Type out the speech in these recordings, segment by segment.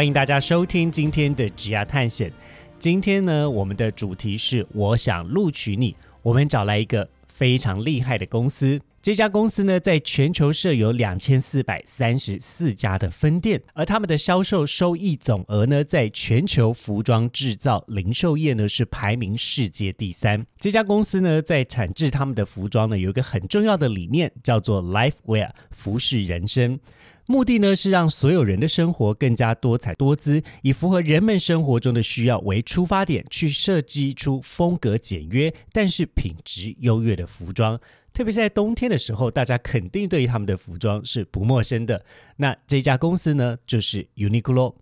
欢迎大家收听今天的职涯探险。今天呢，我们的主题是我想录取你。我们找来一个非常厉害的公司，这家公司呢，在全球设有两千四百三十四家的分店，而他们的销售收益总额呢，在全球服装制造零售业呢是排名世界第三。这家公司呢，在产制他们的服装呢，有一个很重要的理念，叫做 Life Wear，服饰人生。目的呢是让所有人的生活更加多彩多姿，以符合人们生活中的需要为出发点，去设计出风格简约但是品质优越的服装。特别是在冬天的时候，大家肯定对于他们的服装是不陌生的。那这家公司呢，就是 Uniqlo。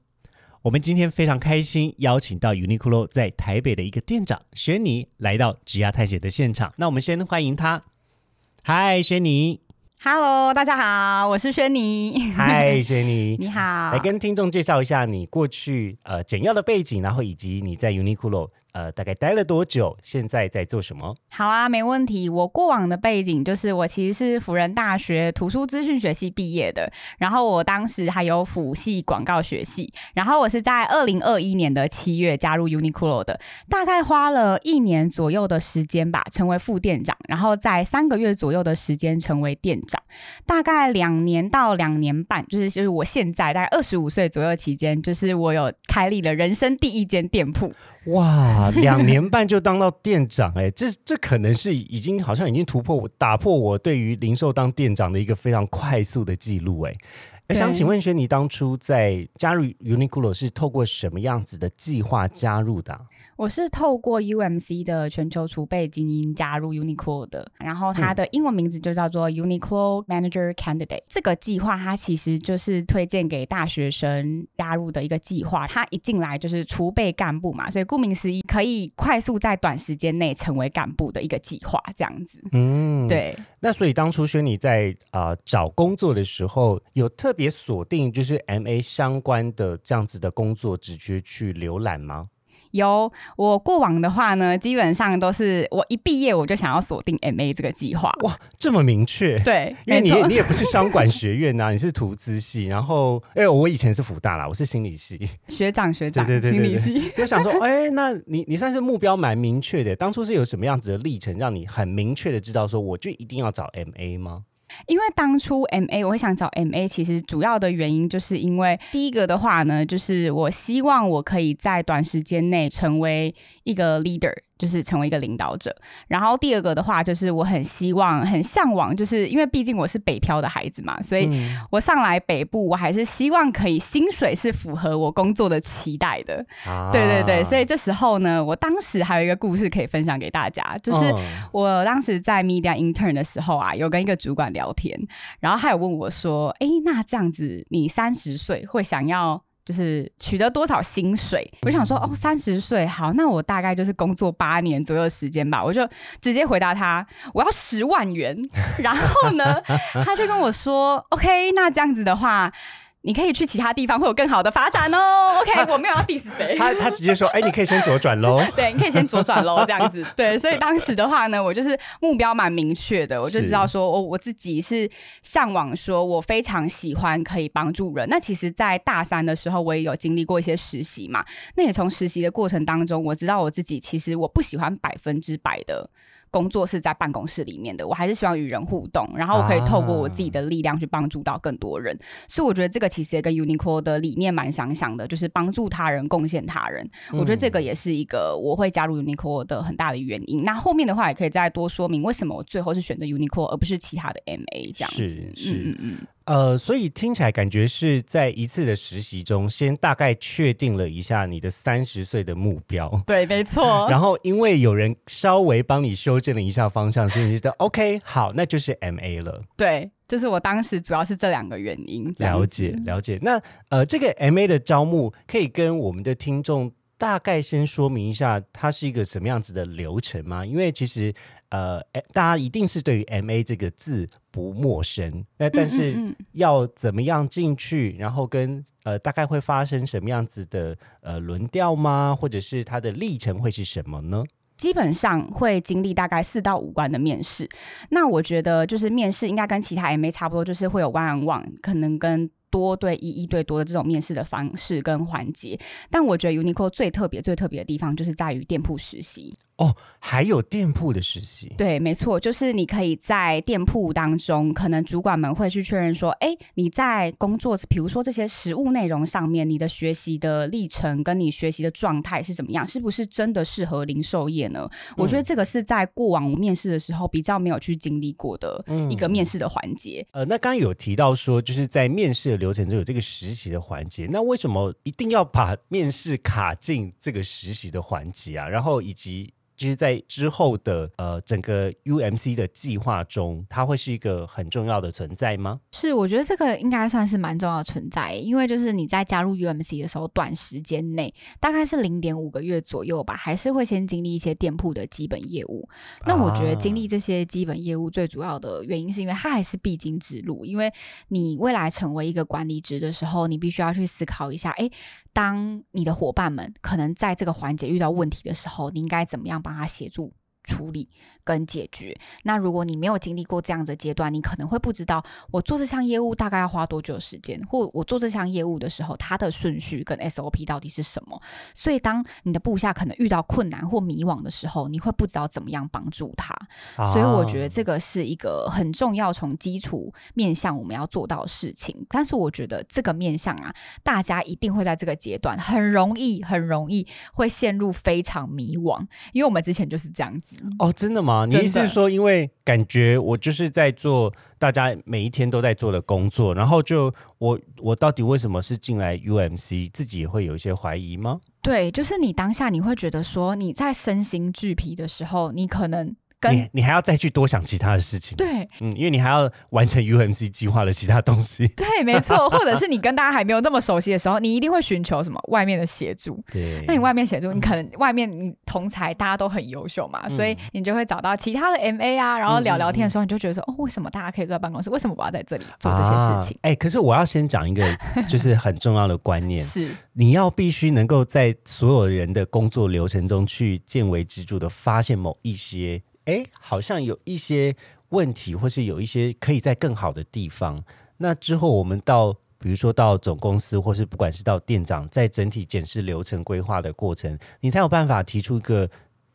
我们今天非常开心，邀请到 Uniqlo 在台北的一个店长轩尼来到职涯探险的现场。那我们先欢迎他。嗨，轩尼。Hello，大家好，我是轩尼。嗨，轩尼，你好。来跟听众介绍一下你过去呃简要的背景，然后以及你在 Uniqlo 呃大概待了多久，现在在做什么？好啊，没问题。我过往的背景就是我其实是辅仁大学图书资讯学系毕业的，然后我当时还有辅系广告学系，然后我是在二零二一年的七月加入 Uniqlo 的，大概花了一年左右的时间吧，成为副店长，然后在三个月左右的时间成为店长，大概两年到两年半，就是就是我现在大概二十五岁左右期间，就是我有开立了人生第一间店铺。哇，两年半就当到店长、哎，这这可能是已经好像已经突破打破我对于零售当店长的一个非常快速的记录、哎。哎，想请问轩你，当初在加入 Uniqlo 是透过什么样子的计划加入的啊、我是透过 UMC 的全球储备精英加入 Uniqlo 的，然后它的英文名字就叫做 Uniqlo Manager Candidate。这个计划它其实就是推荐给大学生加入的一个计划。它一进来就是储备干部嘛，所以顾名思义，可以快速在短时间内成为干部的一个计划，这样子。嗯，。对，那所以当初轩你在啊、找工作的时候，有特别锁定就是 MA 相关的这样子的工作直接去浏览吗？有我过往的话呢，基本上都是我一毕业我就想要锁定 MA 这个计划。哇，这么明确。对，因为你你也不是商管学院呐、你是图资系，然后哎、我以前是福大啦，我是心理系，学长学长，对对对对心理系。就想说，哎、那你你算是目标蛮明确的，当初是有什么样子的历程，让你很明确的知道说，我就一定要找 MA 吗？因为当初 M A 我会想找 M A，其实主要的原因就是因为第一个的话呢，就是我希望我可以在短时间内成为一个 leader，就是成为一个领导者。然后第二个的话，就是我很希望、很向往，就是因为毕竟我是北漂的孩子嘛，所以嗯我上来北部，我还是希望可以薪水是符合我工作的期待的。啊对对对，所以这时候呢，我当时还有一个故事可以分享给大家，就是。嗯我当时在 media intern 的时候啊，有跟一个主管聊天，然后他有问我说：“诶，那这样子，你三十岁会想要就是取得多少薪水？”我就想说：“哦，三十岁，好，那我大概就是工作八年左右的时间吧。”我就直接回答他：“我要十万元。”然后呢，他就跟我说：“OK，那这样子的话。”你可以去其他地方会有更好的发展哦。OK，我没有要 diss 谁。他他直接说，哎、你可以先左转喽。对，你可以先左转喽，这样子。对，所以当时的话呢，我就是目标蛮明确的，我就知道说，我我自己是向往说，我非常喜欢可以帮助人。那其实，在大三的时候，我也有经历过一些实习嘛。那也从实习的过程当中，我知道我自己其实我不喜欢百分之百的。工作是在办公室里面的，我还是希望与人互动，然后我可以透过我自己的力量去帮助到更多人。所以我觉得这个其实也跟 Uniqlo 的理念蛮相像的，就是帮助他人、贡献他人。我觉得这个也是一个我会加入 Uniqlo 的很大的原因。那后面的话也可以再多说明为什么我最后是选择 Uniqlo 而不是其他的 MA 这样子。是是嗯嗯嗯，呃，所以听起来感觉是在一次的实习中，先大概确定了一下你的三十岁的目标。对，没错。然后因为有人稍微帮你修正了一下方向，所以你觉得 OK，好，那就是 MA 了。对，就是我当时主要是这两个原因。了解，了解。那呃，这个 MA 的招募可以跟我们的听众大概先说明一下，它是一个什么样子的流程吗？因为其实。呃，大家一定是对于 M A 这个字不陌生，那但是要怎么样进去，然后跟呃大概会发生什么样子的呃轮调吗？或者是它的历程会是什么呢？基本上会经历大概四到五关的面试。那我觉得就是面试应该跟其他 M A 差不多，就是会有 one on one，可能跟多对一、一对多的这种面试的方式跟环节。但我觉得 Uniqlo 最特别、最特别的地方就是在于店铺实习。哦，还有店铺的实习，对，没错，就是你可以在店铺当中，可能主管们会去确认说，哎，你在工作，比如说这些实物内容上面，你的学习的历程跟你学习的状态是怎么样，是不是真的适合零售业呢？我觉得这个是在过往我面试的时候比较没有去经历过的一个面试的环节。呃，那刚刚有提到说，就是在面试的流程中有这个实习的环节，那为什么一定要把面试卡进这个实习的环节啊？然后以及就是在之后的呃整个 UMC 的计划中，它会是一个很重要的存在吗？是，我觉得这个应该算是蛮重要的存在，因为就是你在加入 UMC 的时候，短时间内大概是零点五个月左右吧，还是会先经历一些店铺的基本业务。那我觉得经历这些基本业务最主要的原因，是因为它还是必经之路，因为你未来成为一个管理职的时候，你必须要去思考一下，哎。当你的伙伴们可能在这个环节遇到问题的时候，你应该怎么样帮他协助？处理跟解决。那如果你没有经历过这样的阶段，你可能会不知道我做这项业务大概要花多久时间，或我做这项业务的时候，它的顺序跟 SOP 到底是什么。所以，当你的部下可能遇到困难或迷惘的时候，你会不知道怎么样帮助他。所以，我觉得这个是一个很重要从基础面向我们要做到的事情。但是，我觉得这个面向啊，大家一定会在这个阶段很容易、很容易会陷入非常迷惘，因为我们之前就是这样子。哦，真的吗？你意思是说，因为感觉我就是在做大家每一天都在做的工作，然后就我我到底为什么是进来 UMC，自己也会有一些怀疑吗？对，就是你当下你会觉得说你在身心俱疲的时候，你可能。你你还要再去多想其他的事情，对，嗯，因为你还要完成 UMC 计划的其他东西，对，没错，或者是你跟大家还没有那么熟悉的时候，你一定会寻求什么外面的协助，对，那你外面协助，你可能外面你同才大家都很优秀嘛，所以你就会找到其他的 MA 啊，然后聊聊天的时候，你就觉得说，哦，为什么大家可以坐在办公室，为什么我要在这里做这些事情？哎，可是我要先讲一个 就是很重要的观念，是。你要必须能够在所有人的工作流程中去见微知著的发现某一些。哎，好像有一些问题，或是有一些可以在更好的地方。那之后我们到，比如说到总公司，或是不管是到店长，在整体检视流程规划的过程，你才有办法提出一个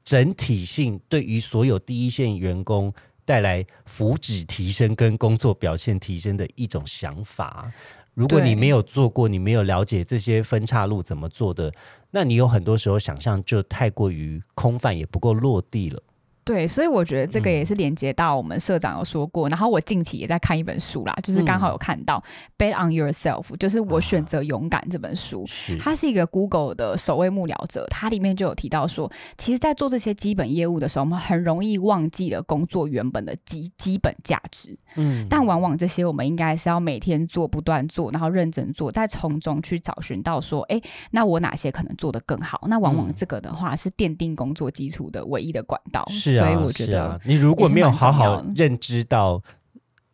整体性，对于所有第一线员工带来福祉提升跟工作表现提升的一种想法。如果你没有做过，你没有了解这些分岔路怎么做的，那你有很多时候想象就太过于空泛，也不够落地了。对，所以我觉得这个也是连接到我们社长有说过，然后我近期也在看一本书啦，就是刚好有看到《Bet on Yourself》，就是我选择勇敢这本书。它是一个 Google 的首位幕僚者，它里面就有提到说，其实，在做这些基本业务的时候，我们很容易忘记了工作原本的基基本价值。嗯，但往往这些我们应该是要每天做、不断做，然后认真做，再从中去找寻到说，哎，那我哪些可能做得更好？那往往这个的话是奠定工作基础的唯一的管道。是。所以我觉得，你如果没有好好认知到，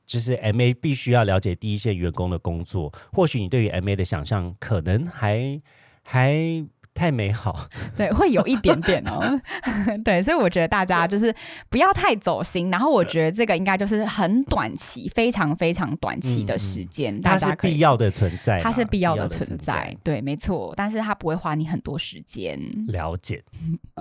就是 M A 必须要了解第一线员工的工作，或许你对于 M A 的想象可能还还。太美好，对，会有一点点哦，对，所以我觉得大家就是不要太走心。然后我觉得这个应该就是很短期，非常非常短期的时间，它是必要的存在，它是必要的存在，对，没错。但是它不会花你很多时间。了解。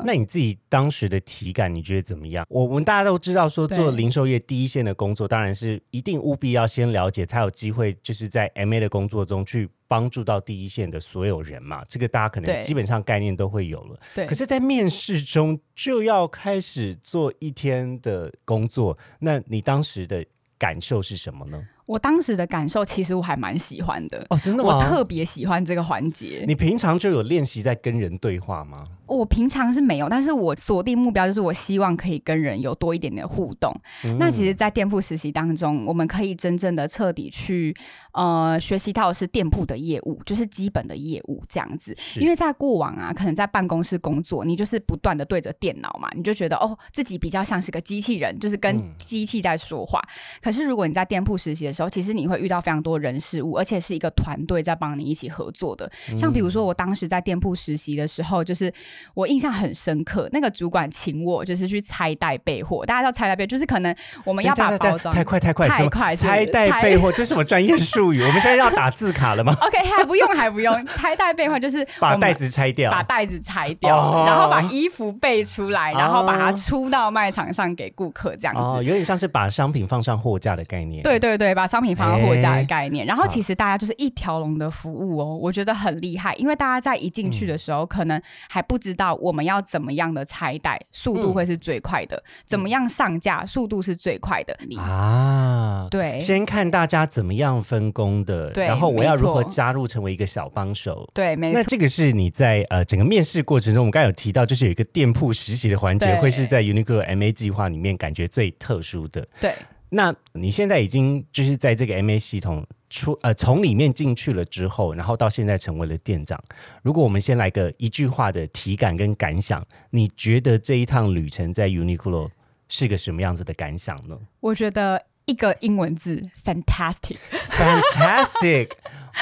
那你自己当时的体感，你觉得怎么样？我们大家都知道，说做零售业第一线的工作，当然是一定务必要先了解，才有机会就是在 M A 的工作中去。帮助到第一线的所有人嘛，这个大家可能基本上概念都会有了。对，可是，在面试中就要开始做一天的工作，那你当时的感受是什么呢？我当时的感受，其实我还蛮喜欢的。哦，真的我？特别喜欢这个环节。你平常就有练习在跟人对话吗？我平常是没有，但是我锁定目标就是我希望可以跟人有多一点点互动。嗯那其实，在店铺实习当中，我们可以真正的彻底去呃学习到的是店铺的业务，就是基本的业务这样子。因为在过往啊，可能在办公室工作，你就是不断的对着电脑嘛，你就觉得哦自己比较像是个机器人，就是跟嗯机器在说话。可是如果你在店铺实习的时候，其实你会遇到非常多人事物，而且是一个团队在帮你一起合作的。像比如说我当时在店铺实习的时候，就是我印象很深刻，那个主管请我就是去拆袋备货，大家知道拆袋备，就是可能我们要把包装太快太快，什么太快拆袋备货，这是什么专业术语？我们现在要打字卡了吗？OK 还不用还不用拆袋备货，就是 把袋子拆掉，把袋子拆掉，哦然后把衣服备出来，然后把它哦出到卖场上给顾客这样子。哦，有点像是把商品放上货架的概念。对对对，把商品放到货架哎的概念，然后其实大家就是一条龙的服务哦，我觉得很厉害，因为大家在一进去的时候，可能还不知道我们要怎么样的拆袋，速度会是最快的，怎么样上架，速度是最快的。你啊，对先看大家怎么样分工的，对然后我要如何加入成为一个小帮手。对，没错。那这个是你在呃整个面试过程中，我们刚才有提到，就是有一个店铺实习的环节，对会是在 Uniqlo MA 计划里面感觉最特殊的。对，那你现在已经就是在这个 MA 系统出呃从里面进去了之后，然后到现在成为了店长。如果我们先来个一句话的体感跟感想，你觉得这一趟旅程在 Uniqlo 是个什么样子的感想呢我觉得一个英文字 fantastic，？Fantastic！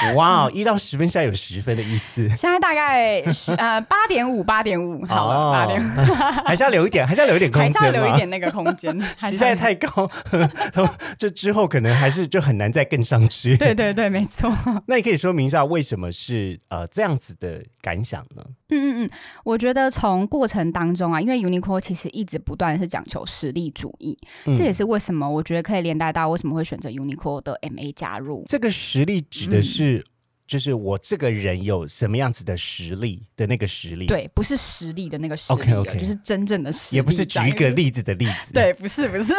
哇，一到十分现在有十分的意思，现在大概是呃 八点五，八点五，好了，八点五，还是要留一点，还是要留一点空间还是要？留一点那个空间，期待太高，这之后可能还是就很难再更上去。对对对，没错。那你可以说明一下为什么是呃这样子的感想呢？嗯嗯嗯，我觉得从过程当中啊，因为 Uniqlo 其实一直不断是讲求实力主义，嗯这也是为什么我觉得可以连带到为什么会选择 Uniqlo 的 MA 加入。这个实力指的是，就是我这个人有什么样子的实力的那个实力，，对，不是实力的那个实力 OK，OK 就是真正的实力，也不是举一个。例子的例子，，对，不是不是，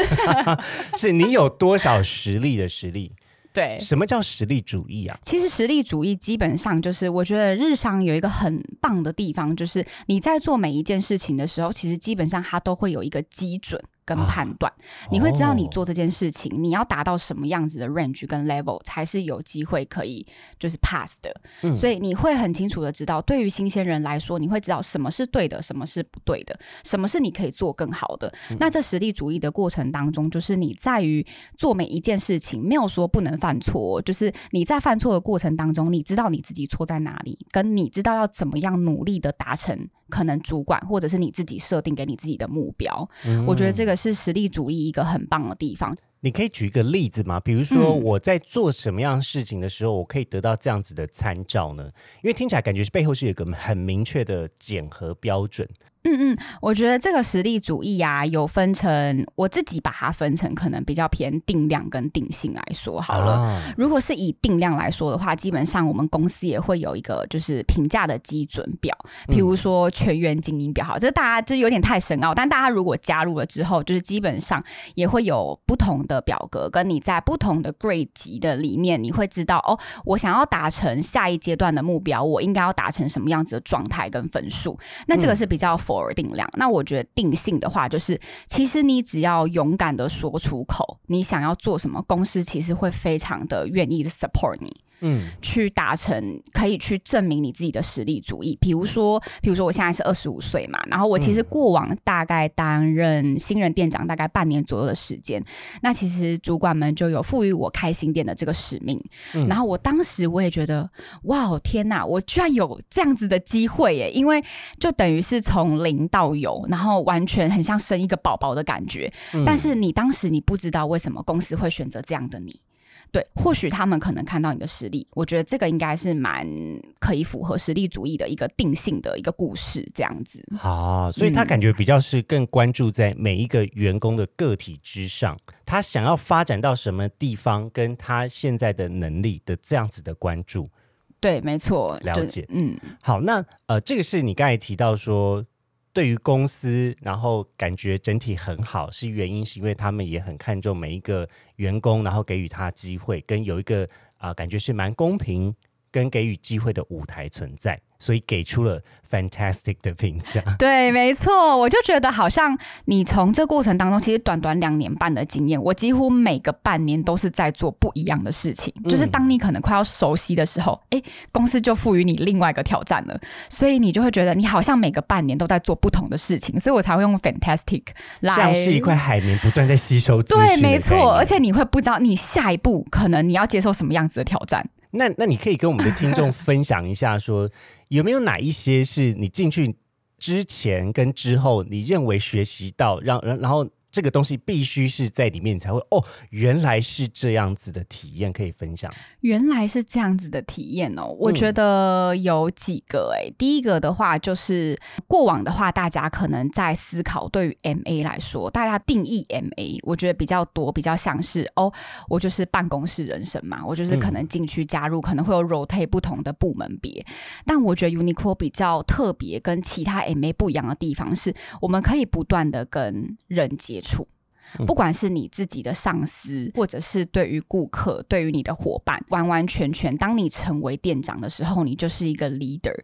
是你有多少实力的实力。对。什么叫实力主义啊？其实实力主义基本上就是，我觉得日商有一个很棒的地方，就是你在做每一件事情的时候，其实基本上它都会有一个基准跟判断，你会知道你哦做这件事情，你要达到什么样子的 range 跟 level 才是有机会可以就是 pass 的。嗯所以你会很清楚的知道，对于新鲜人来说，你会知道什么是对的，什么是不对的，什么是你可以做更好的。嗯那这实力主义的过程当中，就是你在于做每一件事情，没有说不能犯错，就是你在犯错的过程当中，你知道你自己错在哪里，跟你知道要怎么样努力的达成可能主管或者是你自己设定给你自己的目标。嗯我觉得这个是实力主义一个很棒的地方。你可以举一个例子吗？比如说嗯我在做什么样的事情的时候，我可以得到这样子的参照呢？因为听起来感觉是背后是有一个很明确的检核标准。嗯嗯，我觉得这个实力主义啊，有分成我自己把它分成可能比较偏定量跟定性来说好了。啊如果是以定量来说的话，基本上我们公司也会有一个就是评价的基准表，譬如说全员精英表，好，这大家就有点太深奥，但大家如果加入了之后，就是基本上也会有不同的表格，跟你在不同的 grade 级的里面，你会知道哦，我想要达成下一阶段的目标，我应该要达成什么样子的状态跟分数。那这个是比较而定量。那我觉得定性的话，就是其实你只要勇敢的说出口，你想要做什么，公司其实会非常的愿意的 support 你。嗯去达成，可以去证明你自己的实力主义。比如说，比如说我现在是二十五岁嘛，然后我其实过往大概担任新人店长大概半年左右的时间，那其实主管们就有赋予我开新店的这个使命。然后我当时我也觉得，哇，天哪，我居然有这样子的机会耶！因为就等于是从零到有，然后完全很像生一个宝宝的感觉。但是你当时你不知道为什么公司会选择这样的你。对，或许他们可能看到你的实力，我觉得这个应该是蛮可以符合实力主义的一个定性的一个故事，这样子。好，所以他感觉比较是更关注在每一个员工的个体之上，他想要发展到什么地方，跟他现在的能力的这样子的关注。对，没错，了解嗯，好，那呃，这个是你刚才提到说对于公司，然后感觉整体很好，是原因是因为他们也很看重每一个员工，然后给予他机会，跟有一个啊、感觉是蛮公平跟给予机会的舞台存在，所以给出了 fantastic 的评价。对，没错，我就觉得好像你从这过程当中，其实短短两年半的经验，我几乎每个半年都是在做不一样的事情。就是当你可能快要熟悉的时候，哎、公司就赋予你另外一个挑战了，所以你就会觉得你好像每个半年都在做不同的事情，所以我才会用 fantastic 来像是一块海绵不断在吸收对，没错，而且你会不知道你下一步可能你要接受什么样子的挑战。那那你可以跟我们的听众分享一下说 有没有哪一些是你进去之前跟之后，你认为学习到让然然后这个东西必须是在里面，你才会哦，原来是这样子的体验可以分享。原来是这样子的体验哦，我觉得有几个诶、第一个的话就是过往的话，大家可能在思考对于 MA 来说，大家定义 MA，我觉得比较多，比较像是哦，我就是办公室人生嘛，我就是可能进去加入，可能会有 rotate 不同的部门别。但我觉得 Uniqlo 比较特别，跟其他 MA 不一样的地方是，我们可以不断的跟人接触。不管是你自己的上司，或者是对于顾客、对于你的伙伴，完完全全，当你成为店长的时候，你就是一个 leader，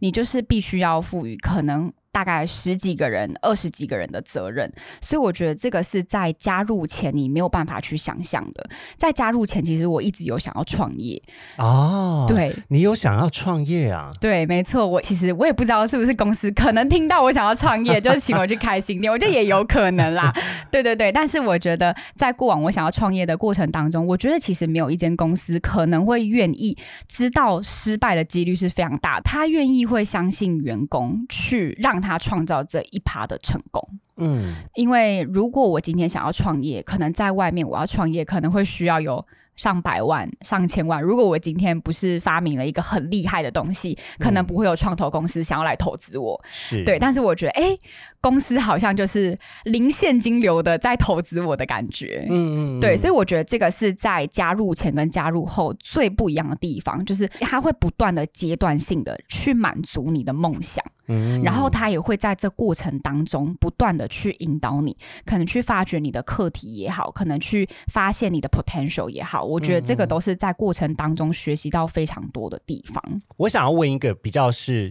你就是必须要赋予可能大概十几个人、二十几个人的责任。所以我觉得这个是在加入前你没有办法去想象的。在加入前，其实我一直有想要创业，哦，，对。你有想要创业啊？对，没错，我其实我也不知道是不是公司可能听到我想要创业，就是请我去开新店，我觉得也有可能啦。对对对，但是我觉得在过往我想要创业的过程当中，我觉得其实没有一间公司可能会愿意知道失败的几率是非常大的，他愿意会相信员工去让他创造这一趴的成功。嗯，因为如果我今天想要创业，可能在外面我要创业，可能会需要有上百万、上千万。如果我今天不是发明了一个很厉害的东西，可能不会有创投公司想要来投资我。是对，但是我觉得，哎，公司好像就是零现金流的在投资我的感觉。嗯嗯，对，所以以我觉得这个是在加入前跟加入后最不一样的地方，就是他会不断的阶段性的去满足你的梦想。嗯然后他也会在这过程当中不断的去引导你，可能去发掘你的课题也好，可能去发现你的 potential 也好，我觉得这个都是在过程当中学习到非常多的地方。我想要问一个比较是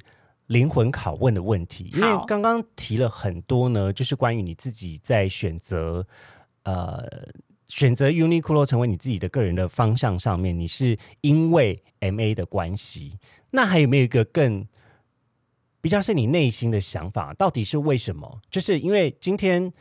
灵魂拷问的问题，因为刚刚提了很多呢，就是关于你自己在选择呃选择 Uniqlo 成为你自己的个人的方向上面，你是因为 MA 的关系，那还有没有一个更比较是你内心的想法？到底是为什么？就是因为今天。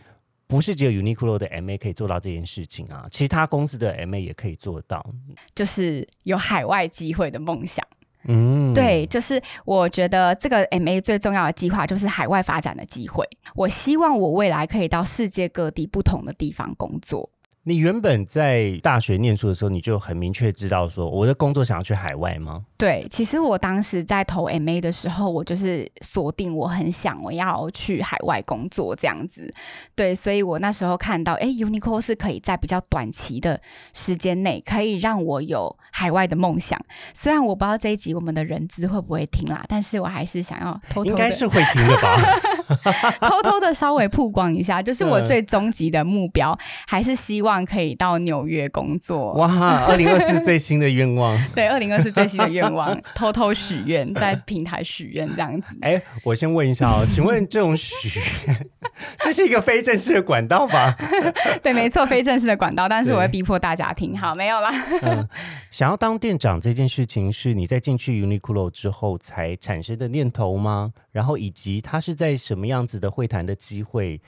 不是只有 Uniqlo 的 MA 可以做到这件事情啊，其他公司的 MA 也可以做到。就是有海外机会的梦想，嗯，对，就是我觉得这个 MA 最重要的计划就是海外发展的机会。我希望我未来可以到世界各地不同的地方工作。你原本在大学念书的时候，你就很明确知道说，我的工作想要去海外吗？对，其实我当时在投 MA 的时候，我就是锁定我很想我要去海外工作这样子。对，所以我那时候看到，哎，Uniqlo 是可以在比较短期的时间内，可以让我有海外的梦想。虽然我不知道这一集我们的人资会不会听啦，但是我还是想要偷偷应该是会听的吧？偷偷的稍微曝光一下，就是我嗯最终极的目标，还是希望可以到纽约工作。哇，二零二四 最新的愿望。对，二零二四最新的愿望，偷偷许愿，在平台许愿这样子。哎，我先问一下哦，请问这种许愿，这是一个非正式的管道吧？对，没错，非正式的管道，但是我会逼迫大家听。好，没有啦。嗯，想要当店长这件事情，是你在进去 Uniqlo 之后才产生的念头吗？然后以及他是在什么样子的会谈的机会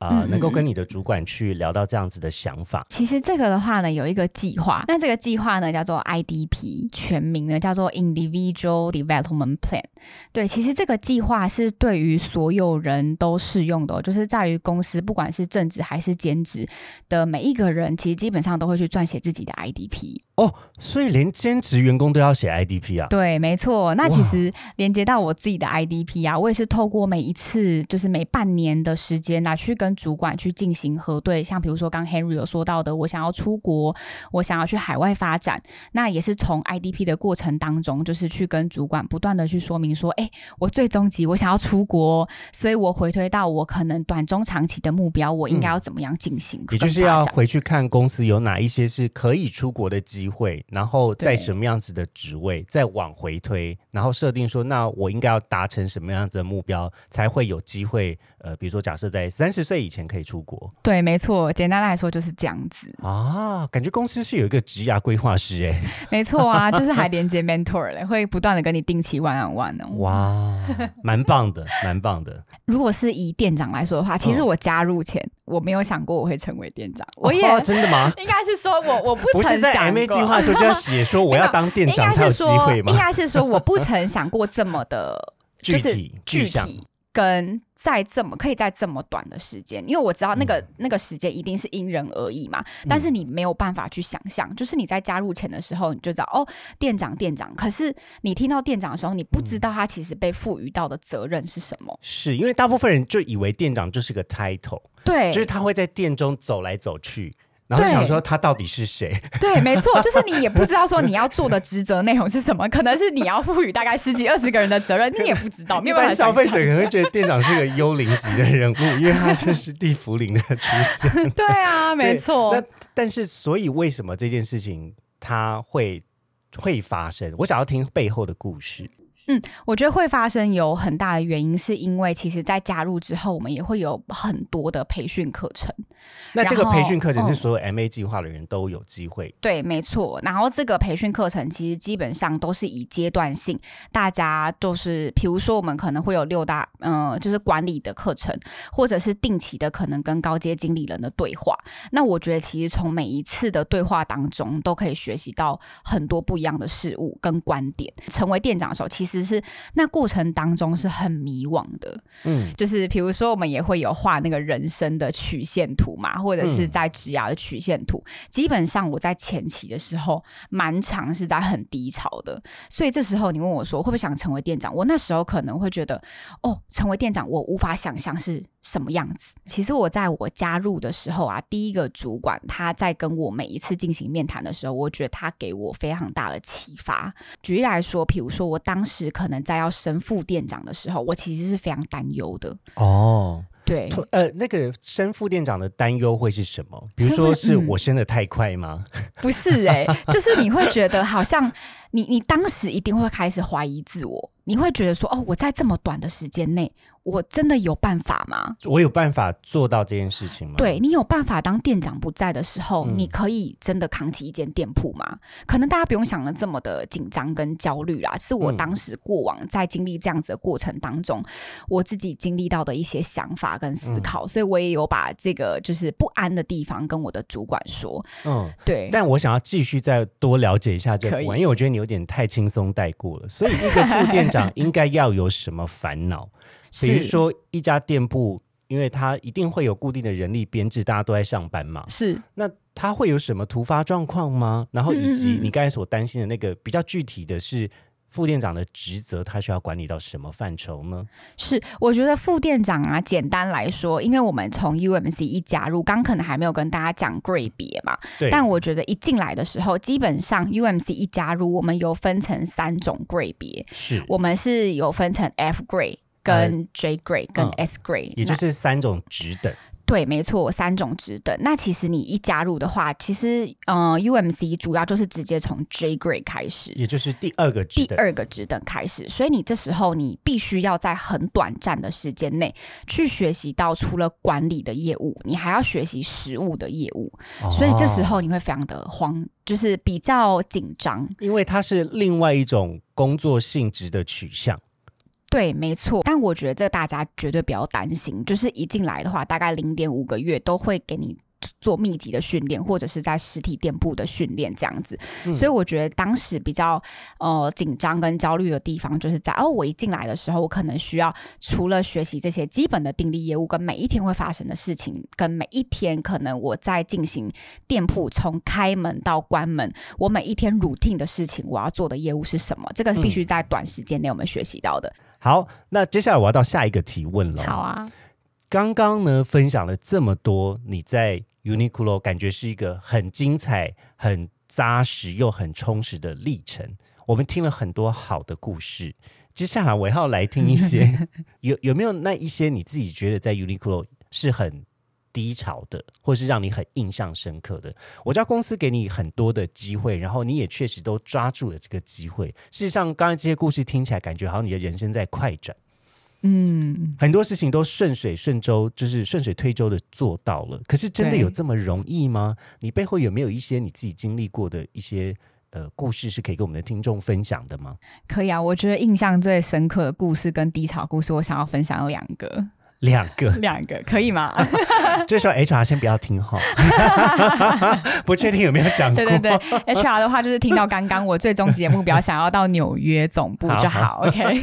啊、能够跟你的主管去聊到这样子的想法？其实这个的话呢，有一个计划，那这个计划呢叫做 IDP，全名呢叫做 Individual Development Plan。对，其实这个计划是对于所有人都适用的、哦，就是在于公司不管是正职还是兼职的每一个人，其实基本上都会去撰写自己的 IDP。哦，所以连兼职员工都要写 IDP 啊？对，没错。那其实连接到我自己的 IDP 啊，我也是透过每一次就是每半年的时间拿去跟跟主管去进行核对，像比如说刚 Henry 有说到的，我想要出国，我想要去海外发展，那也是从 IDP 的过程当中，就是去跟主管不断的去说明说，哎，我最终极我想要出国，所以我回推到我可能短中长期的目标，我应该要怎么样进行？也就是要回去看公司有哪一些是可以出国的机会，然后在什么样子的职位，再往回推，然后设定说，那我应该要达成什么样子的目标，才会有机会？呃，比如说假设在三十岁以前可以出国，对，没错，简单来说就是这样子啊。感觉公司是有一个职涯规划师，哎，没错啊，就是还连接 mentor 嘞，会不断的跟你定期 one on one 呢。哇，蛮棒的，蛮棒的。如果是以店长来说的话，其实我加入前我没有想过我会成为店长，我也真的吗？应该是说我我不不是在 M A 计划时候就要写说我要当店长才有机会吗？应该是说我不曾想过这么的 具体具体。跟在这么可以在这么短的时间，因为我知道那个那个时间一定是因人而异嘛。但是你没有办法去想象，就是你在加入前的时候，你就知道哦，店长店长。可是你听到店长的时候，你不知道他其实被赋予到的责任是什么。是因为大部分人就以为店长就是个 title，对，就是他会在店中走来走去。然后想说他到底是谁？对，没错，就是你也不知道说你要做的职责内容是什么，可能是你要赋予大概十几二十个人的责任，你也不知道。一般消费者可能会觉得店长是个幽灵级的人物，因为他就是地茯苓的出现。对啊，没错。那但是，所以为什么这件事情它会会发生？我想要听背后的故事。嗯，我觉得会发生有很大的原因，是因为其实，在加入之后，我们也会有很多的培训课程。那这个培训课程是所有 M A 计划的人都有机会？对，没错。然后这个培训课程其实基本上都是以阶段性，大家都是，比如说我们可能会有六大，嗯，就是管理的课程，或者是定期的可能跟高阶经理人的对话。那我觉得其实从每一次的对话当中，都可以学习到很多不一样的事物跟观点。成为店长的时候，其实是那过程当中是很迷惘的，嗯，就是比如说我们也会有画那个人生的曲线图嘛，或者是在职涯的曲线图。基本上我在前期的时候，蛮长是在很低潮的，所以这时候你问我说会不会想成为店长，我那时候可能会觉得，哦，成为店长我无法想象是什么样子。其实我在我加入的时候啊，第一个主管他在跟我每一次进行面谈的时候，我觉得他给我非常大的启发。举例来说，比如说我当时。可能在要升副店长的时候，我其实是非常担忧的。哦，对，呃，那个升副店长的担忧会是什么？比如说是我升的太快吗？不是，哎，就是你会觉得好像你你当时一定会开始怀疑自我，你会觉得说，哦，我在这么短的时间内。我真的有办法吗？我有办法做到这件事情吗？对你有办法，当店长不在的时候，你可以真的扛起一间店铺吗？可能大家不用想的这么的紧张跟焦虑啦，是我当时过往在经历这样子的过程当中，我自己经历到的一些想法跟思考，所以我也有把这个就是不安的地方跟我的主管说。嗯，对。但我想要继续再多了解一下这个，因为我觉得你有点太轻松带过了。所以那个副店长 应该要有什么烦恼？比如说一家店铺，因为它一定会有固定的人力编制，大家都在上班嘛。是，那它会有什么突发状况吗？然后以及你刚才所担心的那个比较具体的是副店长的职责，他需要管理到什么范畴呢？是，我觉得副店长啊，简单来说，因为我们从 UMC 一加入，刚可能还没有跟大家讲 grade 别嘛。对。但我觉得一进来的时候，基本上 UMC 一加入，我们有分成三种 grade 别，是我们是有分成 F grade。跟 J grade 跟 S grade，也就是三种职等。对，没错，三种职等。那其实你一加入的话，其实嗯，UMC 主要就是直接从 J grade 开始，也就是第二个第二个职等开始。所以你这时候你必须要在很短暂的时间内去学习到除了管理的业务，你还要学习实务的业务。所以这时候你会非常的慌，就是比较紧张，因为它是另外一种工作性质的取向。对，没错，但我觉得这大家绝对不要担心，就是一进来的话，大概零点五个月都会给你做密集的训练，或者是在实体店铺的训练这样子。所以我觉得当时比较呃紧张跟焦虑的地方，就是在哦，我一进来的时候，我可能需要除了学习这些基本的定力业务，跟每一天会发生的事情，跟每一天可能我在进行店铺从开门到关门，我每一天 routine 的事情，我要做的业务是什么？这个是必须在短时间内我们学习到的。好，那接下来我要到下一个提问了。好啊，刚刚呢分享了这么多，你在 Uniqlo 感觉是一个很精彩、很扎实又很充实的历程。我们听了很多好的故事，接下来我要来听一些，有有没有那一些你自己觉得在 Uniqlo 是很低潮的，或是让你很印象深刻的？我知道公司给你很多的机会，然后你也确实都抓住了这个机会。事实上，刚才这些故事听起来，感觉好像你的人生在快转。嗯，很多事情都顺水顺舟，就是顺水推舟的做到了。可是真的有这么容易吗？你背后有没有一些你自己经历过的一些呃故事，是可以跟我们的听众分享的吗？可以啊，我觉得印象最深刻的故事跟低潮故事，我想要分享两个。两个，两个可以吗？这时候 HR 先不要听哈，不确定有没有讲过。对对对，HR 的话就是听到刚刚我最终极的目标，想要到纽约总部就好。OK，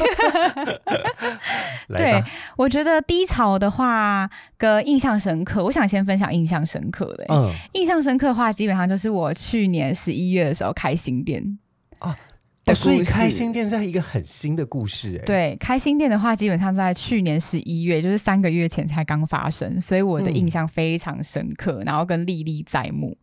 对我觉得低潮的话跟印象深刻，我想先分享印象深刻的。嗯，印象深刻的话，基本上就是我去年十一月的时候开新店啊。所以开心店是一个很新的故事，哎，对，开心店的话，基本上在去年十一月，就是三个月前才刚发生，所以我的印象非常深刻，然后跟历历在目。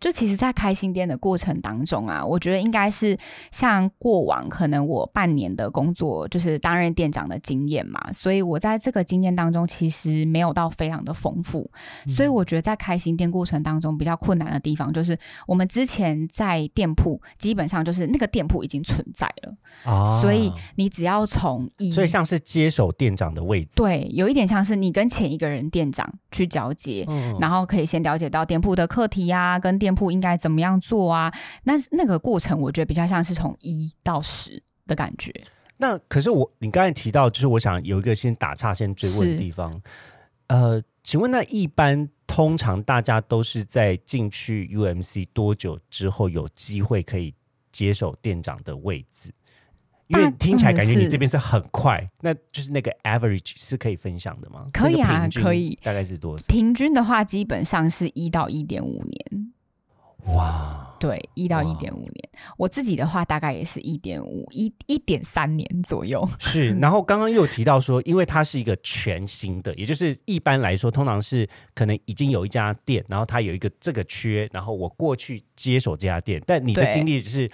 就其实，在开心店的过程当中啊，我觉得应该是像过往可能我半年的工作，就是担任店长的经验嘛，所以我在这个经验当中，其实没有到非常的丰富。所以我觉得在开心店过程当中比较困难的地方，就是我们之前在店铺，基本上就是那个店铺已经。存在了，所以你只要从一，所以像是接手店长的位置，对，有一点像是你跟前一个人店长去交接，然后可以先了解到店铺的课题啊，跟店铺应该怎么样做啊。那那个过程，我觉得比较像是从一到十的感觉。那可是我，你刚才提到，就是我想有一个先打岔、先追问的地方。呃，请问那一般通常大家都是在进去 UMC 多久之后有机会可以？接手店长的位置，因为听起来感觉你这边是很快，那就是那个 average 是可以分享的吗？可以啊，可以，大概是多少？平均的话，基本上是一到一点五年。哇，对，一到一点五年。我自己的话，大概也是一点五一一点三年左右。是，然后刚刚又提到说，因为它是一个全新的，也就是一般来说，通常是可能已经有一家店，然后它有一个这个缺，然后我过去接手这家店。但你的经历是。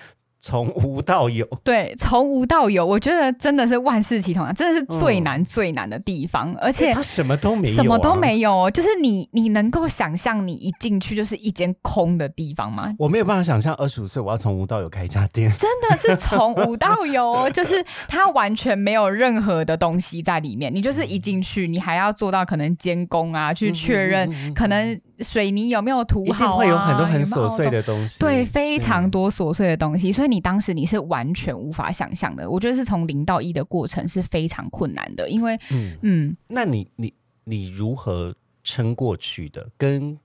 从无到有，对，从无到有，我觉得真的是万事起头难，真的是最难最难的地方，而且他什么都没有，什么都没有，就是你你能够想象你一进去就是一间空的地方吗？我没有办法想象二十五岁我要从无到有开一家店，真的是从无到有，就是它完全没有任何的东西在里面，你就是一进去，你还要做到可能监工啊，去确认可能。水泥有没有涂好啊？会有很多很琐碎的东西，对，非常多琐碎的东西。所以你当时你是完全无法想象的。我觉得是从零到一的过程是非常困难的，因为嗯嗯，那你你你如何撑过去的？跟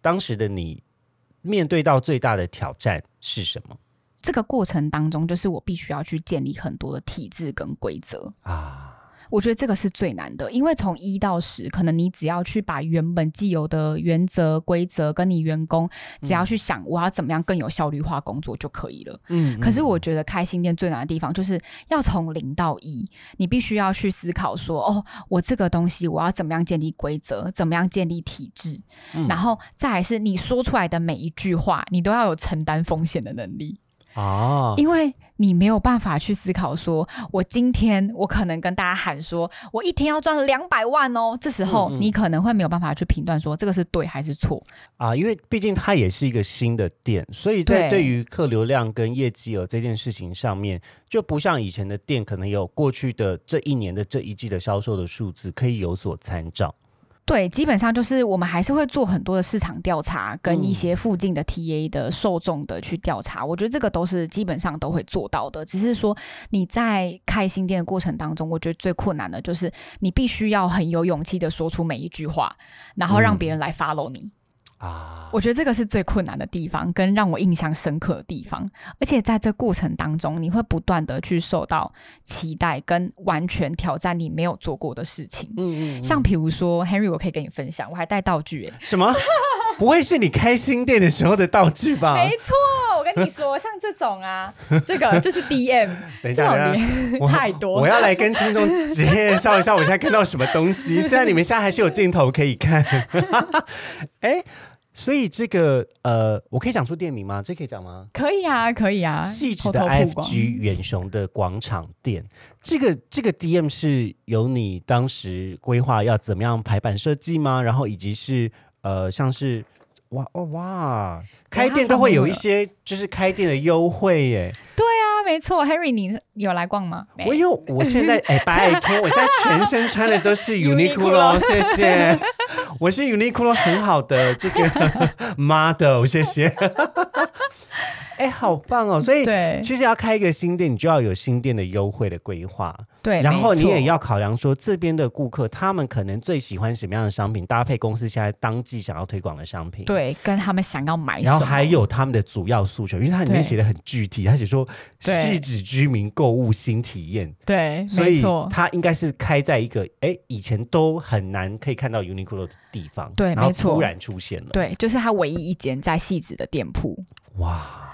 当时的你面对到最大的挑战是什么？这个过程当中，就是我必须要去建立很多的体制跟规则啊。我觉得这个是最难的，因为从一到十，可能你只要去把原本既有的原则、规则跟你员工，只要去想我要怎么样更有效率化工作就可以了。嗯。可是我觉得开新店最难的地方，就是要从零到一，你必须要去思考说，哦，我这个东西我要怎么样建立规则，怎么样建立体制，然后再来是你说出来的每一句话，你都要有承担风险的能力。啊，因为你没有办法去思考，说我今天我可能跟大家喊说，我一天要赚两百万哦。这时候你可能会没有办法去评断说这个是对还是错啊，因为毕竟它也是一个新的店，所以在对于客流量跟业绩额这件事情上面，就不像以前的店，可能有过去的这一年的这一季的销售的数字可以有所参照。对，基本上就是我们还是会做很多的市场调查，跟一些附近的 TA 的受众的去调查。我觉得这个都是基本上都会做到的。只是说你在开新店的过程当中，我觉得最困难的就是你必须要很有勇气的说出每一句话，然后让别人来 follow 你。啊，我觉得这个是最困难的地方，跟让我印象深刻的地方。而且在这过程当中，你会不断的去受到期待，跟完全挑战你没有做过的事情。嗯嗯，像比如说 Henry，我可以跟你分享，我还带道具。什么？不会是你开新店的时候的道具吧？没错。我跟你说，像这种啊，这个就是 DM，等一下，太多。我要来跟听众介绍一下我现在看到什么东西。虽然你们现在还是有镜头可以看，哎，所以这个呃，我可以讲出店名吗？这可以讲吗？可以啊，可以啊，细致的偷偷曝光 IFG 远雄的广场店，这个这个 DM 是由你当时规划要怎么样排版设计吗？然后以及是呃，像是哇哦哇，开店都会有一些就是开店的优惠耶。对啊，没错，Harry，你有来逛吗？没我有，我现在哎，拜托，我现在全身穿的都是 Uniqlo，谢谢。我是 Uniqlo 很好的这个 model，谢谢。哎，好棒哦！所以对其实要开一个新店，你就要有新店的优惠的规划，对，然后你也要考量说这边的顾客他们可能最喜欢什么样的商品，搭配公司现在当季想要推广的商品。。对跟他们想要买什么，然后还有他们的主要诉求，因为它里面写的很具体，他写说对市指居民购物新体验，对，所以没错，它应该是开在一个哎以前都很难可以看到 Uniqlo 的地方，然后对没错突然出现了，，对，就是它唯一一间在细致的店铺，哇！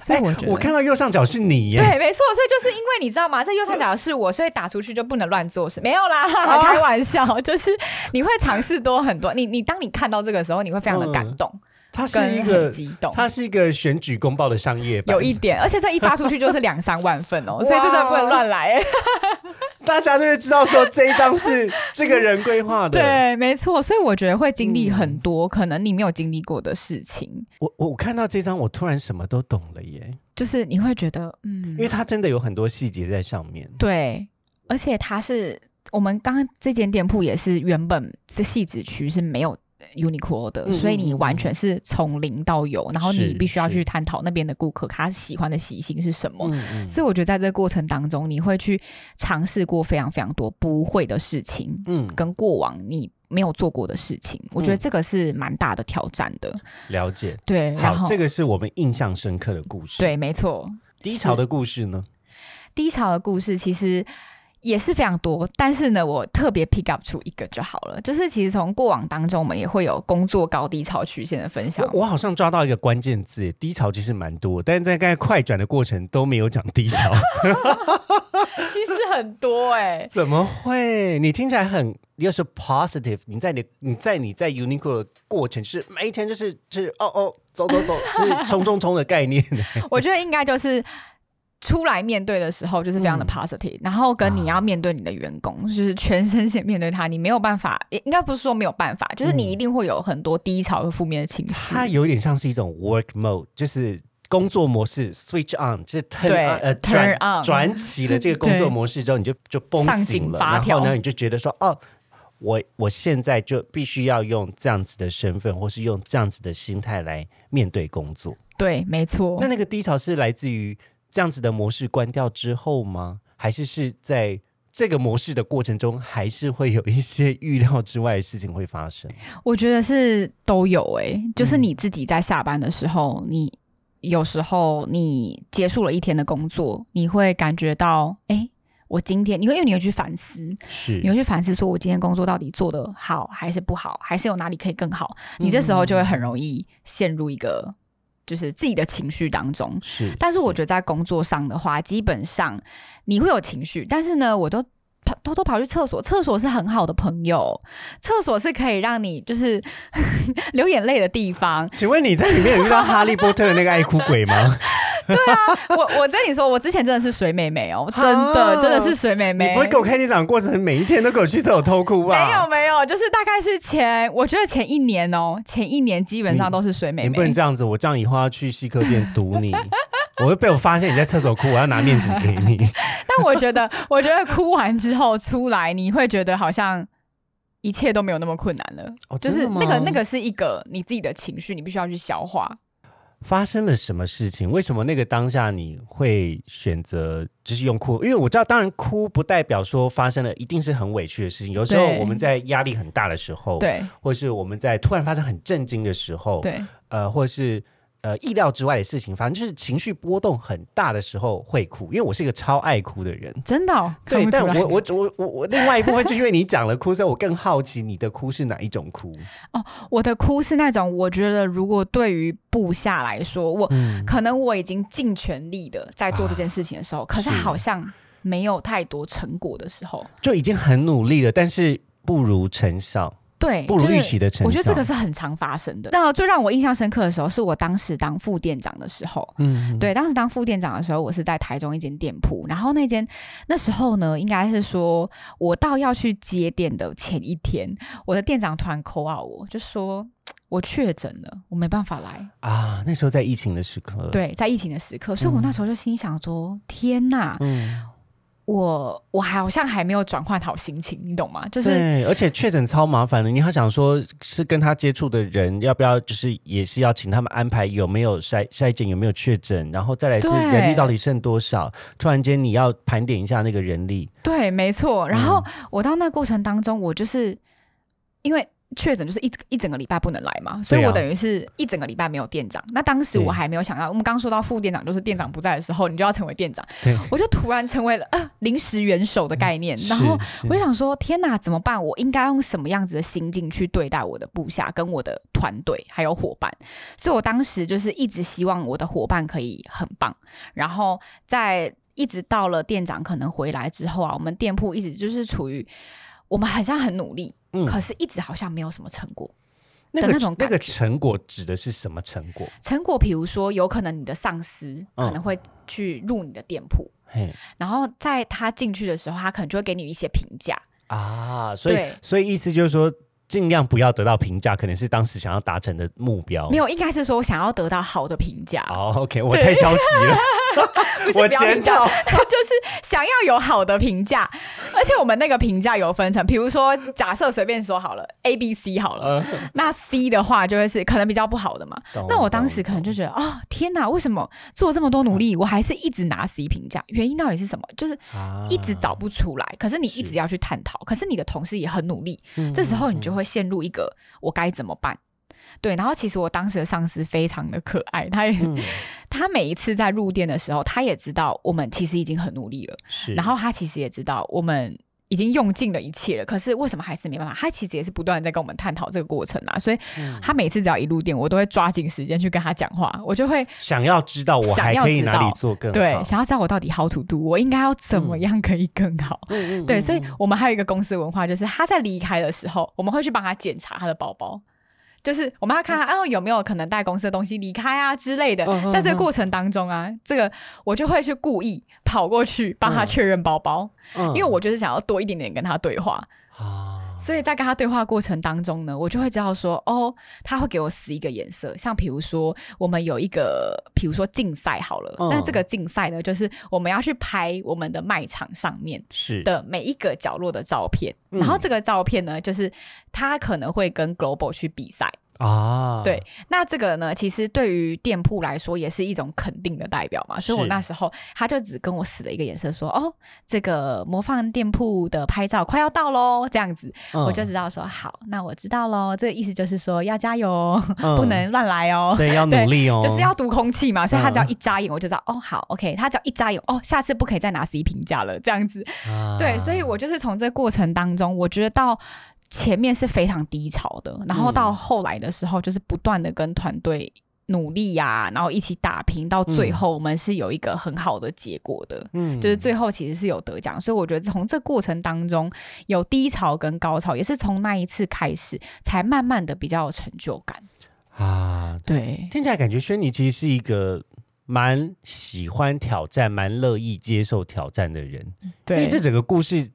所以我觉得。我看到右上角是你耶，对，没错，所以就是因为你知道吗？这右上角是我，所以打出去就不能乱做事。没有啦，啊开玩笑，就是你会尝试多很多。你你当你看到这个时候，你会非常的感动，它是一个激动。它是一个选举公报的商业版，有一点，而且这一发出去就是两三万份哦，所以真的不能乱来。大家就会知道说这一张是 这个人规划的。，对，没错，所以我觉得会经历嗯很多可能你没有经历过的事情，我我看到这张，我突然什么都懂了耶，就是你会觉得，嗯因，为它真的有很多细节在上面。对，而且它是我们刚刚这间店铺也是原本是细子区是没有 Uniqlo 的，嗯所以你完全是从零到有，然后你必须要去探讨那边的顾客他喜欢的习性是什么。所以我觉得在这个过程当中，你会去尝试过非常非常多不会的事情，嗯，跟过往你没有做过的事情。我觉得嗯这个是蛮大的挑战的。了解。对，然好，后这个是我们印象深刻的故事。，对，没错。低潮的故事呢？低潮的故事其实也是非常多，但是呢，我特别 pick up 出一个就好了。就是其实从过往当中，我们也会有工作高低潮曲线的分享。我我好像抓到一个关键字，低潮其实蛮多，但是在刚才快转的过程都没有讲低潮，其实很多哎、怎么会？你听起来很又是 positive，你在你你在你在 Uniqlo 的过程是每一天就是就是哦哦走走走，就是冲冲冲的概念。我觉得应该就是。出来面对的时候，就是非常的嗯 positive，、然后跟你要面对你的员工，就是全身心面对他，你没有办法，也应该不是说没有办法，就是你嗯一定会有很多低潮和负面的情绪。它有点像是一种 work mode，就是工作模式 switch on，就是 turn 对 on 呃 turn 转 on 转起了这个工作模式之后，你就 就绷上紧了，然后呢，你就觉得说哦。我我现在就必须要用这样子的身份，或是用这样子的心态来面对工作。对，没错。那那个低潮是来自于这样子的模式关掉之后吗？还是是在这个模式的过程中，还是会有一些预料之外的事情会发生？我觉得是都有诶、就是嗯你自己在下班的时候，你有时候你结束了一天的工作，你会感觉到，哎、我今天你会因为你会去反思，是你会去反思说我今天工作到底做的好还是不好，还是有哪里可以更好？你这时候就会很容易陷入一个就是自己的情绪当中。是，但是我觉得在工作上的话，基本上你会有情绪，但是呢，我都跑偷偷跑去厕所，厕所是很好的朋友，厕所是可以让你就是 流眼泪的地方。请问你在里面有遇到 哈利波特的那个爱哭鬼吗？对啊我我跟你说，我之前真的是水妹妹哦，真的啊真的是水妹妹。你不会给我开机长的过程，每一天都给我去厕所偷哭吧？没有没有，就是大概是前，我觉得前一年哦，前一年基本上都是水妹你不能。这样子，我这样以后要去西客店堵你，我会被我发现你在厕所哭，我要拿面纸给你。但我觉得，我觉得哭完之后出来，你会觉得好像一切都没有那么困难了。哦就是那个那个是一个你自己的情绪，你必须要去消化。发生了什么事情？为什么那个当下你会选择就是用哭？因为我知道，当然哭不代表说发生了一定是很委屈的事情。有时候我们在压力很大的时候，，对或是我们在突然发生很震惊的时候，对呃，或是呃意料之外的事情，反正就是情绪波动很大的时候会哭，因为我是一个超爱哭的人。真的、哦，对，但我我我我我另外一部分，就因为你讲了哭，所以我更好奇你的哭是哪一种哭？哦我的哭是那种，我觉得如果对于部下来说，我、嗯，可能我已经尽全力的在做这件事情的时候，可是是好像没有太多成果的时候，就已经很努力了，但是不如成效，对，就是不如预期的成效。我觉得这个是很常发生的。那最让我印象深刻的时候，是我当时当副店长的时候。嗯，对，当时当副店长的时候，我是在台中一间店铺，然后那间那时候呢，应该是说我到要去接店的前一天，我的店长突然 call out 我，就说我确诊了，我没办法来。啊，那时候在疫情的时刻，，对，在疫情的时刻，所以我那时候就心想说：天呐，嗯，我我好像还没有转换好心情，你懂吗？就是对，而且确诊超麻烦的，你还想说是跟他接触的人要不要，就是也是要请他们安排有没有筛筛检有没有确诊，然后再来是人力到底剩多少，突然间你要盘点一下那个人力，对，没错。然后嗯我到那过程当中，我就是因为确诊，就是一一整个礼拜不能来嘛，所以我等于是一整个礼拜没有店长。那当时我还没有想到，我们刚刚说到副店长就是店长不在的时候，你就要成为店长，对，我就突然成为了呃临时元首的概念，然后。我就想说，天哪，怎么办？我应该用什么样子的心境去对待我的部下、跟我的团队还有伙伴？所以我当时就是一直希望我的伙伴可以很棒，然后在一直到了店长可能回来之后啊，我们店铺一直就是处于我们好像很努力，嗯可是一直好像没有什么成果。那个的那种那个成果指的是什么成果？成果，比如说，有可能你的上司嗯可能会去入你的店铺，嘿然后在他进去的时候，他可能就会给你一些评价。啊，所以所以意思就是说，尽量不要得到评价，可能是当时想要达成的目标。没有，应该是说我想要得到好的评价。哦，OK，我太消极了，我检讨。就是想要有好的评价，而且我们那个评价有分成，比如说假设随便说好了，A、B、C 好了，呃那 C 的话就会是可能比较不好的嘛。那我当时可能就觉得，哦，天哪，为什么做这么多努力，我还是一直拿 C 评价？原因到底是什么？就是啊一直找不出来。可是你一直要去探讨，可是你的同事也很努力，嗯这时候你就会陷入一个我该怎么办？对，然后其实我当时的上司非常的可爱，他也、嗯 他每一次在入店的时候，他也知道我们其实已经很努力了，是，然后他其实也知道我们已经用尽了一切了，可是为什么还是没办法？他其实也是不断在跟我们探讨这个过程啊，所以嗯他每次只要一入店，我都会抓紧时间去跟他讲话，我就会想要知道我想还可以哪里做更好，对想要知道我到底 how to do，我应该要怎么样可以更好。对，所以我们还有一个公司文化，就是他在离开的时候，我们会去帮他检查他的包包。就是我们要看他，啊，有没有可能带公司的东西离开啊之类的。在这个过程当中啊，这个我就会去故意跑过去帮他嗯确认包包，嗯因为我就是想要多一点点跟他对话。啊，所以在跟他对话过程当中呢，我就会知道说，哦，他会给我死一个颜色，像比如说我们有一个，比如说竞赛好了，嗯但这个竞赛呢，就是我们要去拍我们的卖场上面是的每一个角落的照片，嗯然后这个照片呢，就是他可能会跟 Global 去比赛。啊，对，那这个呢，其实对于店铺来说也是一种肯定的代表嘛。所以我那时候他就只跟我使了一个眼色，说：“哦，这个魔方店铺的拍照快要到喽。”这样子，嗯我就知道说好，那我知道喽。这个意思就是说要加油不能乱来哦。对，要 努力哦，就是要读空气嘛，所以他只要嗯一眨眼，我就知道、哦，好，OK，他只要一眨眼，哦，下次不可以再拿 C 评价了，这样子。啊对，所以我就是从这个过程当中，我觉得到前面是非常低潮的，然后到后来的时候，就是不断的跟团队努力呀、然后一起打拼，到最后我们是有一个很好的结果的。嗯就是最后其实是有得奖，所以我觉得从这过程当中有低潮跟高潮，也是从那一次开始，才慢慢的比较有成就感。啊，对，听起来感觉轩尼其实是一个蛮喜欢挑战、蛮乐意接受挑战的人。因为对这，整个故事，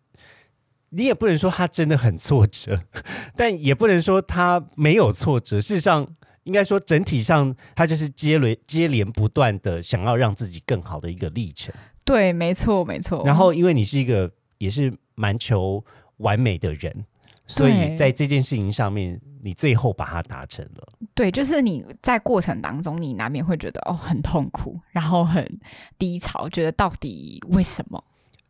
你也不能说他真的很挫折，但也不能说他没有挫折。事实上，应该说整体上，他就是接连接连不断的想要让自己更好的一个历程。对，没错，没错。然后，因为你是一个也是蛮求完美的人，所以在这件事情上面，你最后把它达成了。对，就是你在过程当中，你难免会觉得哦很痛苦，然后很低潮，觉得到底为什么？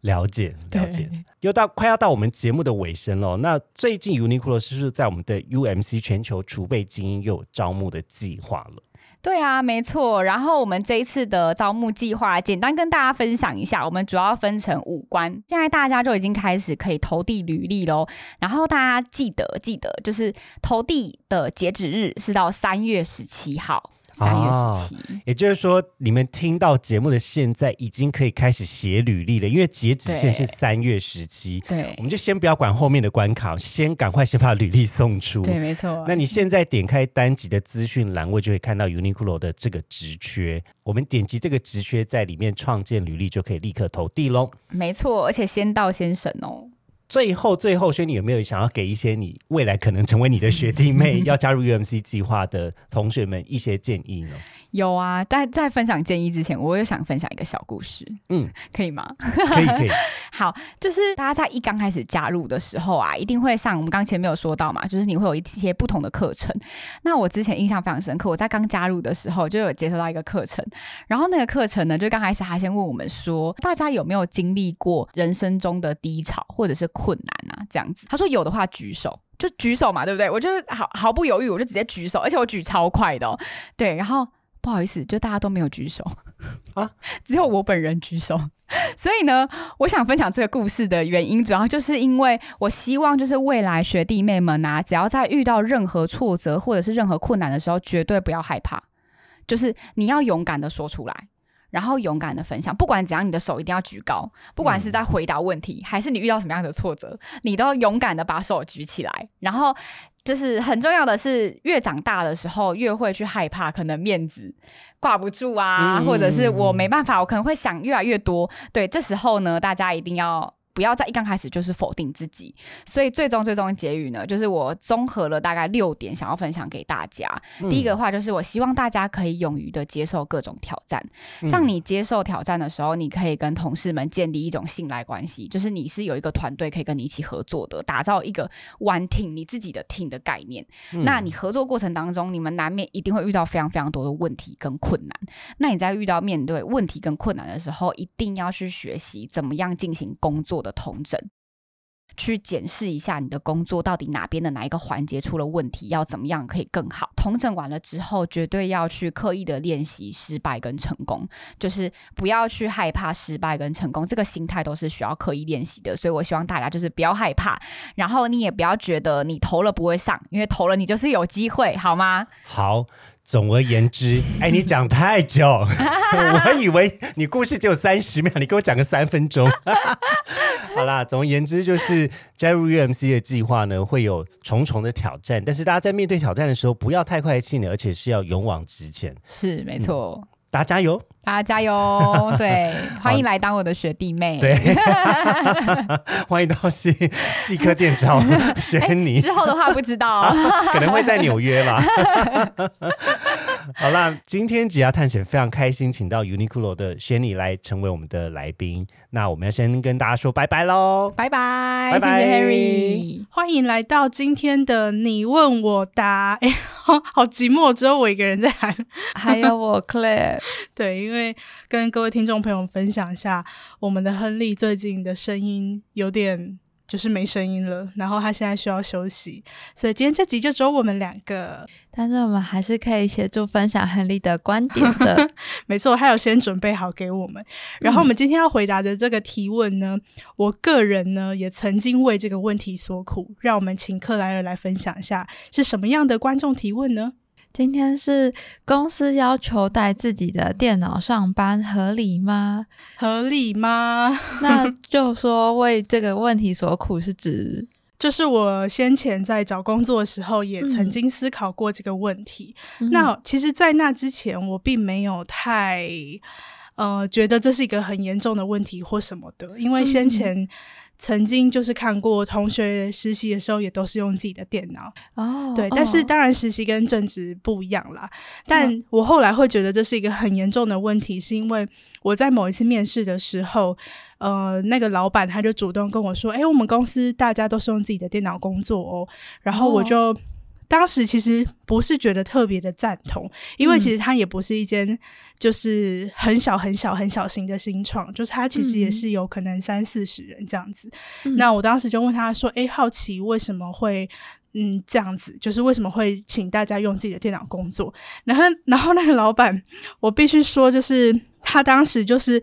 了解，了解。又到快要到我们节目的尾声了。那最近 Uniqlo 是不是在我们的 UMC 全球储备精英又有招募的计划了？对啊，没错。然后我们这一次的招募计划，简单跟大家分享一下，我们主要分成五关。现在大家就已经开始可以投递履历喽。然后大家记得记得，就是投递的截止日是到三月十七号。三月十七，也就是说，你们听到节目的现在已经可以开始写履历了，因为截止线是三月十七。对，我们就先不要管后面的关卡，先赶快先把履历送出。对，没错。那你现在点开单集的资讯栏位，就会看到 Uniqlo 的这个职缺。我们点击这个职缺，在里面创建履历，就可以立刻投递喽。没错，而且先到先审哦。最后，最后，轩，你有没有想要给一些你未来可能成为你的学弟妹，要加入 UMC 计划的同学们一些建议呢？有啊，但在分享建议之前，我也想分享一个小故事。嗯，可以吗？可以，可以。好，就是大家在一刚开始加入的时候啊，一定会上我们刚前面有说到嘛，就是你会有一些不同的课程。那我之前印象非常深刻，我在刚加入的时候就有接收到一个课程，然后那个课程呢，就刚开始他先问我们说，大家有没有经历过人生中的低潮或者是困难啊？这样子，他说有的话举手，就举手嘛，对不对？我就毫毫不犹豫，我就直接举手，而且我举超快的，哦对，然后。不好意思，就大家都没有举手啊，只有我本人举手。所以呢，我想分享这个故事的原因，主要就是因为我希望，就是未来学弟妹们啊，只要在遇到任何挫折或者是任何困难的时候，绝对不要害怕，就是你要勇敢的说出来，然后勇敢的分享。不管怎样，你的手一定要举高，不管是在回答问题，还是你遇到什么样的挫折，你都勇敢的把手举起来，然后。就是很重要的是，越长大的时候，越会去害怕，可能面子挂不住啊，或者是我没办法，我可能会想越来越多。对，这时候呢，大家一定要。不要在一刚开始就是否定自己，所以最终最终结语呢，就是我综合了大概六点想要分享给大家。第一个话就是我希望大家可以勇于的接受各种挑战，像你接受挑战的时候，你可以跟同事们建立一种信赖关系，就是你是有一个团队可以跟你一起合作的，打造一个 one team 你自己的 team 的概念。那你合作过程当中，你们难免一定会遇到非常非常多的问题跟困难。那你在遇到面对问题跟困难的时候，一定要去学习怎么样进行工作。的同整，去检视一下你的工作到底哪边的哪一个环节出了问题，要怎么样可以更好。同整完了之后，绝对要去刻意的练习失败跟成功，就是不要去害怕失败跟成功，这个心态都是需要刻意练习的。所以我希望大家就是不要害怕，然后你也不要觉得你投了不会上，因为投了你就是有机会，好吗？好。总而言之，哎，你讲太久，我以为你故事只有三十秒，你给我讲个三分钟。好啦，总而言之，就是加入 UMC 的计划呢，会有重重的挑战，但是大家在面对挑战的时候，不要太快气馁，而且是要勇往直前。是，没错。大家加油！大家加油！对，欢迎来当我的学弟妹。对，欢迎到细细科店找 选你。之后的话不知道，可能会在纽约吧。好啦，今天只要探险非常开心，请到 Uniqlo 的轩尼来成为我们的来宾。那我们要先跟大家说拜拜喽，拜拜，谢谢 Harry，欢迎来到今天的你问我答。哎，好寂寞，只有我一个人在喊，还有我 Claire。对，因为跟各位听众朋友分享一下，我们的亨利最近的声音有点。就是没声音了，然后他现在需要休息，所以今天这集就只有我们两个。但是我们还是可以协助分享亨利的观点的。没错，他有先准备好给我们。然后我们今天要回答的这个提问呢，我个人呢也曾经为这个问题所苦。让我们请克莱尔来分享一下是什么样的观众提问呢？今天是公司要求带自己的电脑上班，合理吗？合理吗？那就说为这个问题所苦，是指 就是我先前在找工作的时候，也曾经思考过这个问题。那其实，在那之前，我并没有太呃觉得这是一个很严重的问题或什么的，因为先前。曾经就是看过同学实习的时候，也都是用自己的电脑哦。对，但是当然实习跟正职不一样啦。但我后来会觉得这是一个很严重的问题，是因为我在某一次面试的时候，呃，那个老板他就主动跟我说：“哎，我们公司大家都是用自己的电脑工作哦。”然后我就。当时其实不是觉得特别的赞同，因为其实它也不是一间就是很小很小很小型的新创，就是它其实也是有可能三四十人这样子。那我当时就问他说：“哎，好奇为什么会嗯，这样子就是为什么会请大家用自己的电脑工作？然后，然后那个老板，我必须说，就是他当时就是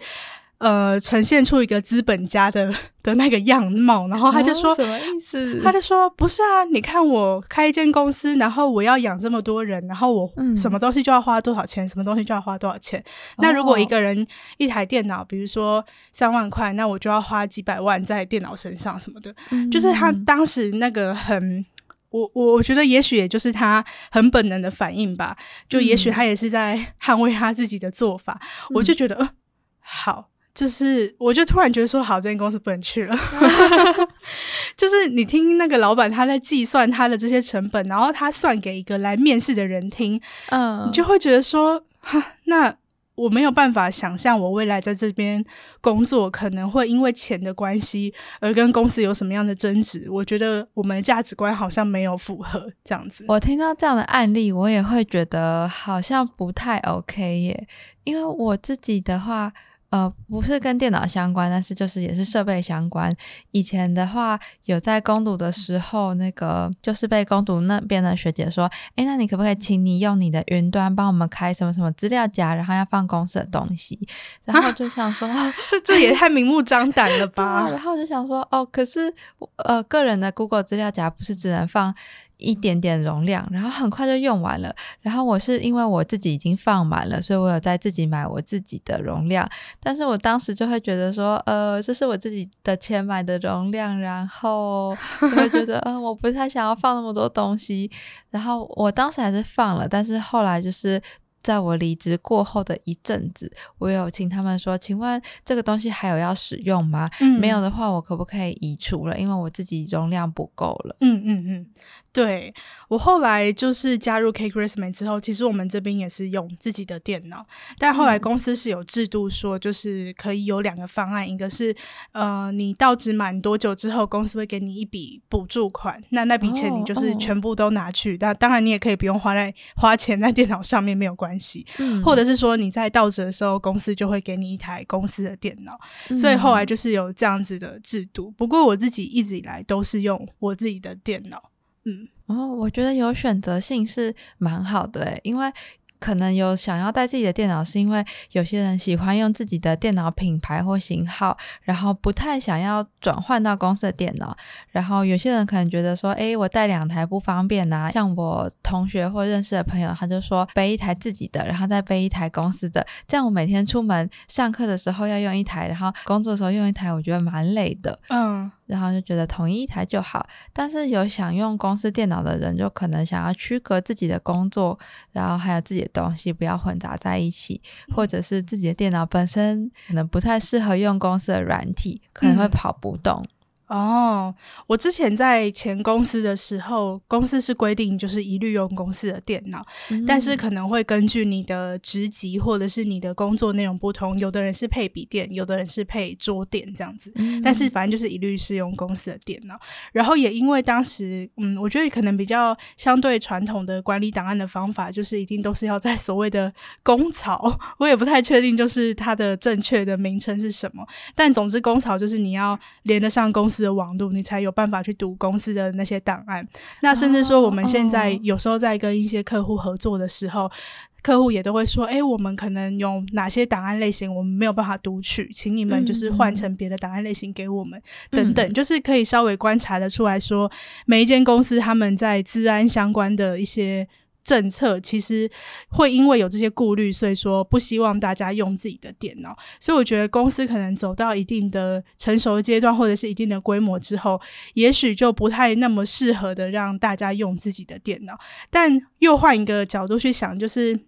呃，呈现出一个资本家的 的那个样貌，然后他就说什么意思？他就说不是啊，你看我开一间公司，然后我要养这么多人，然后我什么东西就要花多少钱，什么东西就要花多少钱。那如果一个人一台电脑，比如说三万块，那我就要花几百万在电脑身上什么的。就是他当时那个很。我我我觉得，也许也就是他很本能的反应吧。就也许他也是在捍卫他自己的做法。我就觉得，呃，好，就是我就突然觉得说，好，这间公司不能去了。就是你听那个老板他在计算他的这些成本，然后他算给一个来面试的人听，嗯，你就会觉得说，哈，那。我没有办法想象我未来在这边工作可能会因为钱的关系而跟公司有什么样的争执。我觉得我们的价值观好像没有符合这样子。我听到这样的案例，我也会觉得好像不太 OK 耶，因为我自己的话。呃，不是跟电脑相关，但是就是也是设备相关。以前的话，有在攻读的时候，那个就是被攻读那边的学姐说：“哎，那你可不可以请你用你的云端帮我们开什么什么资料夹，然后要放公司的东西？”然后就想说：“这这也太明目张胆了吧？” 然后就想说：“哦，可是呃，个人的 Google 资料夹不是只能放。”一点点容量，然后很快就用完了。然后我是因为我自己已经放满了，所以我有在自己买我自己的容量。但是我当时就会觉得说，呃，这是我自己的钱买的容量，然后就会觉得，嗯，我不太想要放那么多东西。然后我当时还是放了，但是后来就是在我离职过后的一阵子，我有请他们说，请问这个东西还有要使用吗？没有的话，我可不可以移除了？因为我自己容量不够了。嗯嗯嗯。对我后来就是加入 K Christmas 之后，其实我们这边也是用自己的电脑，但后来公司是有制度说，就是可以有两个方案，一个是呃你到职满多久之后，公司会给你一笔补助款，那那笔钱你就是全部都拿去，但当然你也可以不用花在花钱在电脑上面没有关系，或者是说你在到职的时候，公司就会给你一台公司的电脑，所以后来就是有这样子的制度。不过我自己一直以来都是用我自己的电脑。嗯，哦，我觉得有选择性是蛮好的，因为。可能有想要带自己的电脑，是因为有些人喜欢用自己的电脑品牌或型号，然后不太想要转换到公司的电脑。然后有些人可能觉得说，哎，我带两台不方便呐。像我同学或认识的朋友，他就说背一台自己的，然后再背一台公司的，这样我每天出门上课的时候要用一台，然后工作的时候用一台，我觉得蛮累的。嗯，然后就觉得统一一台就好。但是有想用公司电脑的人，就可能想要区隔自己的工作，然后还有自己的。东西不要混杂在一起，或者是自己的电脑本身可能不太适合用公司的软体，可能会跑不动。哦，我之前在前公司的时候，公司是规定就是一律用公司的电脑，但是可能会根据你的职级或者是你的工作内容不同，有的人是配笔电，有的人是配桌电这样子。但是反正就是一律是用公司的电脑。然后也因为当时，嗯，我觉得可能比较相对传统的管理档案的方法，就是一定都是要在所谓的公槽，我也不太确定就是它的正确的名称是什么。但总之，公槽就是你要连得上公司。的网络，你才有办法去读公司的那些档案。那甚至说，我们现在有时候在跟一些客户合作的时候，客户也都会说：“哎，我们可能有哪些档案类型，我们没有办法读取，请你们就是换成别的档案类型给我们，等等。”就是可以稍微观察的出来说，每一间公司他们在治安相关的一些。政策其实会因为有这些顾虑，所以说不希望大家用自己的电脑。所以我觉得公司可能走到一定的成熟的阶段，或者是一定的规模之后，也许就不太那么适合的让大家用自己的电脑。但又换一个角度去想，就是。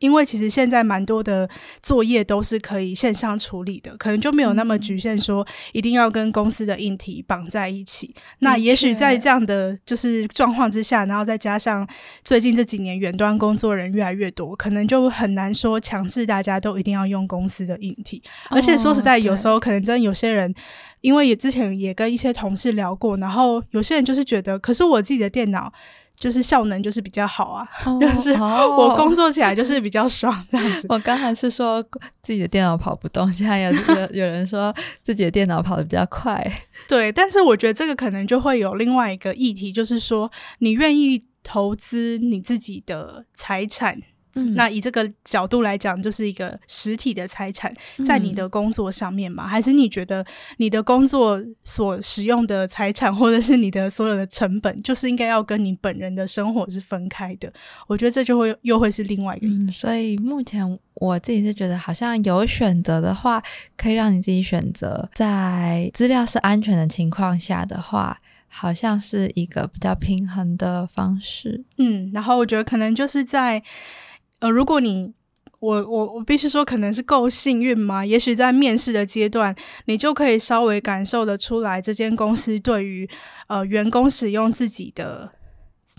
因为其实现在蛮多的作业都是可以线上处理的，可能就没有那么局限，说一定要跟公司的硬体绑在一起。那也许在这样的就是状况之下，然后再加上最近这几年远端工作人越来越多，可能就很难说强制大家都一定要用公司的硬体。而且说实在，有时候可能真的有些人，因为也之前也跟一些同事聊过，然后有些人就是觉得，可是我自己的电脑。就是效能就是比较好啊，哦 就是哦我工作起来就是比较爽这样子。我刚才是说自己的电脑跑不动，现在有有 有人说自己的电脑跑得比较快。对，但是我觉得这个可能就会有另外一个议题，就是说你愿意投资你自己的财产。嗯那以这个角度来讲，就是一个实体的财产在你的工作上面嘛？还是你觉得你的工作所使用的财产，或者是你的所有的成本，就是应该要跟你本人的生活是分开的？我觉得这就会又会是另外一个议嗯，所以目前我自己是觉得，好像有选择的话，可以让你自己选择，在资料是安全的情况下的话，好像是一个比较平衡的方式。嗯，然后我觉得可能就是在呃，如果你我我我必须说，可能是够幸运吗？也许在面试的阶段，你就可以稍微感受得出来，这间公司对于呃员工使用自己的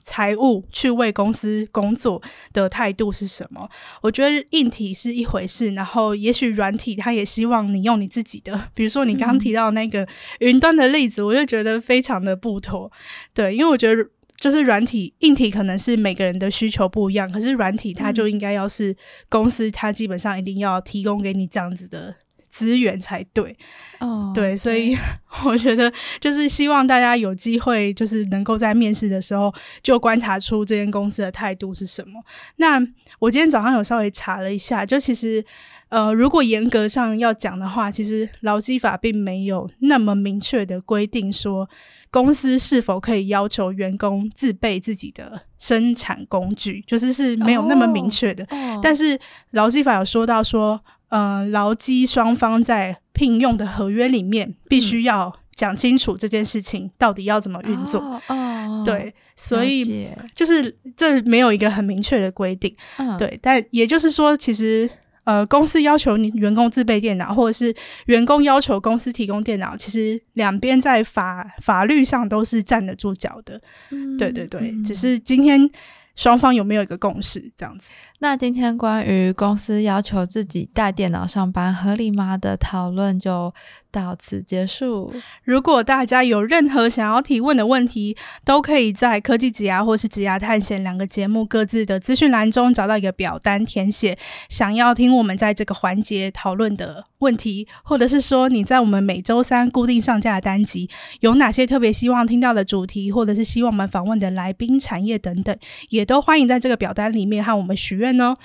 财务去为公司工作的态度是什么。我觉得硬体是一回事，然后也许软体他也希望你用你自己的，比如说你刚刚提到那个云端的例子，我就觉得非常的不妥。对，因为我觉得。就是软体、硬体可能是每个人的需求不一样，可是软体它就应该要是公司，它基本上一定要提供给你这样子的资源才对。哦，对，所以 我觉得就是希望大家有机会，就是能够在面试的时候就观察出这间公司的态度是什么。那我今天早上有稍微查了一下，就其实呃，如果严格上要讲的话，其实劳基法并没有那么明确的规定说。公司是否可以要求员工自备自己的生产工具，就是是没有那么明确的。哦但是劳基法有说到说，呃，劳基双方在聘用的合约里面必须要讲清楚这件事情到底要怎么运作。哦，哦对，所以就是这没有一个很明确的规定。嗯，对，但也就是说，其实呃，公司要求你员工自备电脑，或者是员工要求公司提供电脑，其实两边在法法律上都是站得住脚的。嗯对对对，嗯只是今天双方有没有一个共识这样子。那今天关于公司要求自己带电脑上班合理吗的讨论就到此结束。如果大家有任何想要提问的问题，都可以在科技挤压或是挤压探险两个节目各自的资讯栏中找到一个表单填写。想要听我们在这个环节讨论的问题，或者是说你在我们每周三固定上架的单集有哪些特别希望听到的主题，或者是希望我们访问的来宾、产业等等，也都欢迎在这个表单里面和我们许愿哦。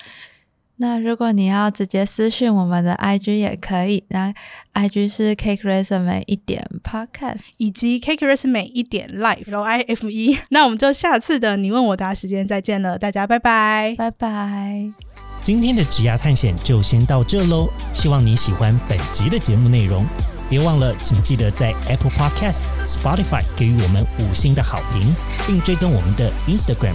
那如果你要直接私讯我们的 IG 也可以，那 IG 是 Cake Resume 一点 Podcast。以及 Cake Resume 一点 Life L I F E，那我们就下次的你问我答时间再见了，大家拜拜。拜拜。今天的职涯探险就先到这喽，希望你喜欢本集的节目内容。别忘了，请记得在 Apple Podcast、Spotify 给予我们五星的好评，并追踪我们的 Instagram